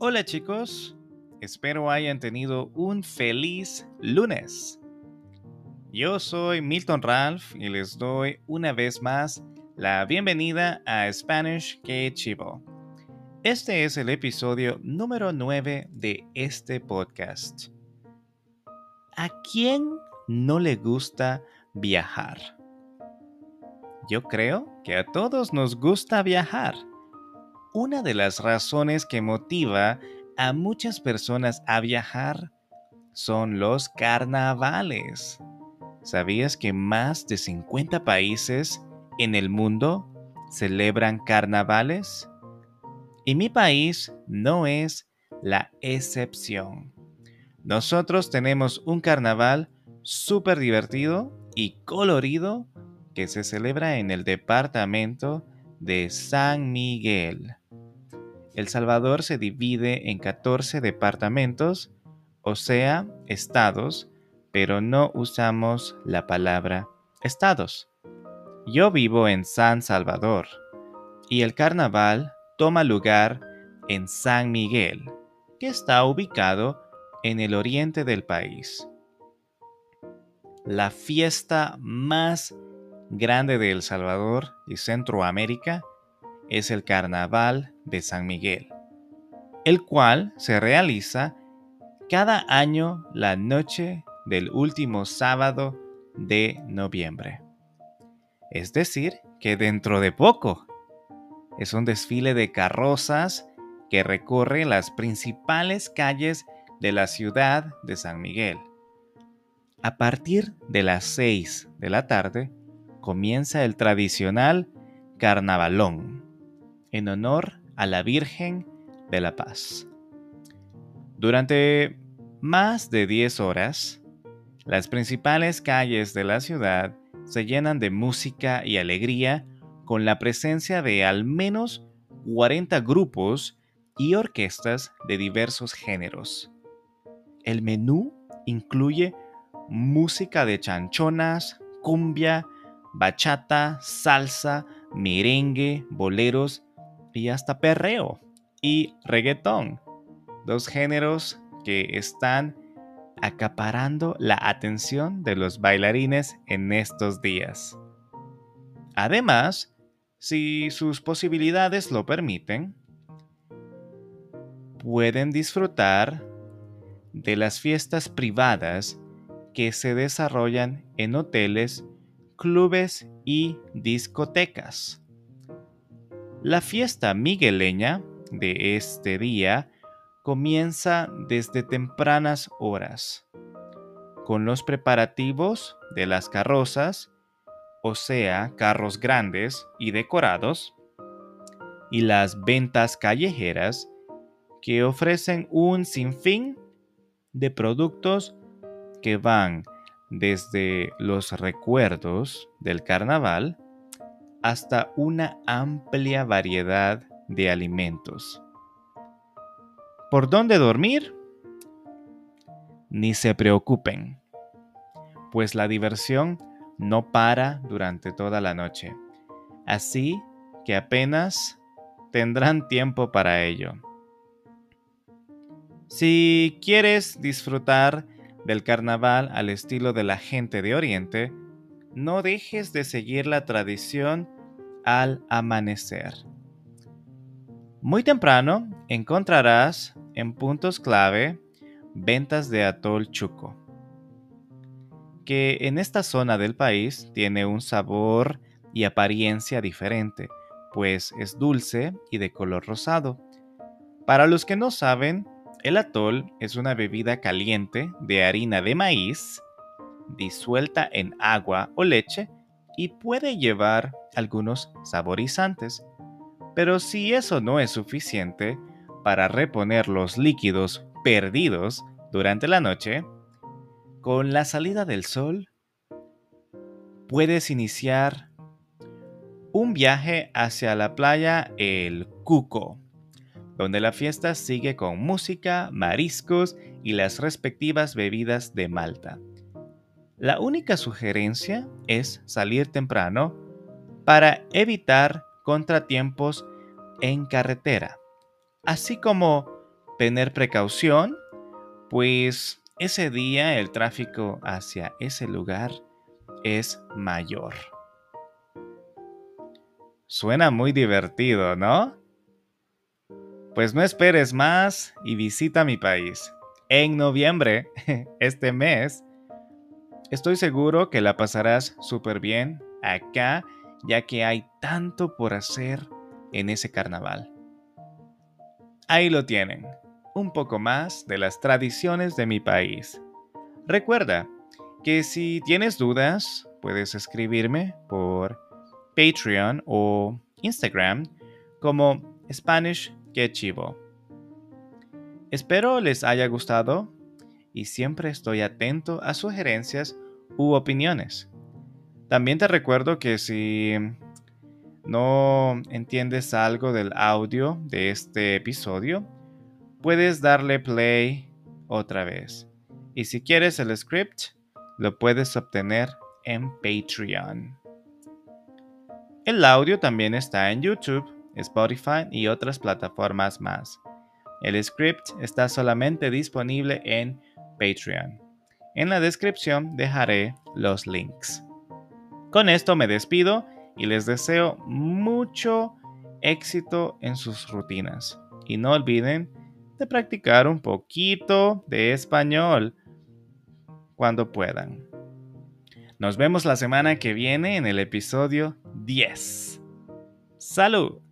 Hola chicos, espero hayan tenido un feliz lunes. Yo soy Milton Ralph y les doy una vez más la bienvenida a Spanish Que Chivo. Este es el episodio número 9 de este podcast. ¿A quién no le gusta viajar? Yo creo que a todos nos gusta viajar. Una de las razones que motiva a muchas personas a viajar son los carnavales. ¿Sabías que más de 50 países en el mundo celebran carnavales? Y mi país no es la excepción. Nosotros tenemos un carnaval súper divertido y colorido que se celebra en el departamento de San Miguel. El Salvador se divide en 14 departamentos, o sea, estados, pero no usamos la palabra estados. Yo vivo en San Salvador y el carnaval toma lugar en San Miguel, que está ubicado en el oriente del país. La fiesta más grande de El Salvador y Centroamérica es el Carnaval de San Miguel, el cual se realiza cada año la noche del último sábado de noviembre. Es decir, que dentro de poco es un desfile de carrozas que recorre las principales calles de la ciudad de San Miguel. A partir de las 6 de la tarde comienza el tradicional carnavalón, en honor a la Virgen de la Paz. Durante más de 10 horas, las principales calles de la ciudad se llenan de música y alegría con la presencia de al menos 40 grupos y orquestas de diversos géneros. El menú incluye música de chanchonas, cumbia, bachata, salsa, merengue, boleros y hasta perreo y reggaetón, dos géneros que están acaparando la atención de los bailarines en estos días. Además, si sus posibilidades lo permiten, pueden disfrutar de las fiestas privadas que se desarrollan en hoteles, clubes y discotecas. La fiesta migueleña de este día comienza desde tempranas horas, con los preparativos de las carrozas, o sea, carros grandes y decorados, y las ventas callejeras que ofrecen un sinfín de productos que van desde los recuerdos del carnaval hasta una amplia variedad de alimentos. ¿Por dónde dormir? Ni se preocupen, pues la diversión no para durante toda la noche, así que apenas tendrán tiempo para ello. Si quieres disfrutar del carnaval al estilo de la gente de Oriente, no dejes de seguir la tradición al amanecer. Muy temprano encontrarás en puntos clave ventas de atol chuco, que en esta zona del país tiene un sabor y apariencia diferente, pues es dulce y de color rosado. Para los que no saben, el atol es una bebida caliente de harina de maíz disuelta en agua o leche y puede llevar algunos saborizantes. Pero si eso no es suficiente para reponer los líquidos perdidos durante la noche, con la salida del sol puedes iniciar un viaje hacia la playa El Cuco donde la fiesta sigue con música, mariscos y las respectivas bebidas de Malta. La única sugerencia es salir temprano para evitar contratiempos en carretera, así como tener precaución, pues ese día el tráfico hacia ese lugar es mayor. Suena muy divertido, ¿no? Pues no esperes más y visita mi país. En noviembre, este mes, estoy seguro que la pasarás súper bien acá, ya que hay tanto por hacer en ese carnaval. Ahí lo tienen, un poco más de las tradiciones de mi país. Recuerda que si tienes dudas, puedes escribirme por Patreon o Instagram como Spanish Que Chivo. Espero les haya gustado y siempre estoy atento a sugerencias u opiniones. También te recuerdo que si no entiendes algo del audio de este episodio, puedes darle play otra vez. Y si quieres el script, lo puedes obtener en Patreon. El audio también está en YouTube, Spotify y otras plataformas más. El script está solamente disponible en Patreon. En la descripción dejaré los links. Con esto me despido y les deseo mucho éxito en sus rutinas. Y no olviden de practicar un poquito de español cuando puedan. Nos vemos la semana que viene en el episodio 10. ¡Salud!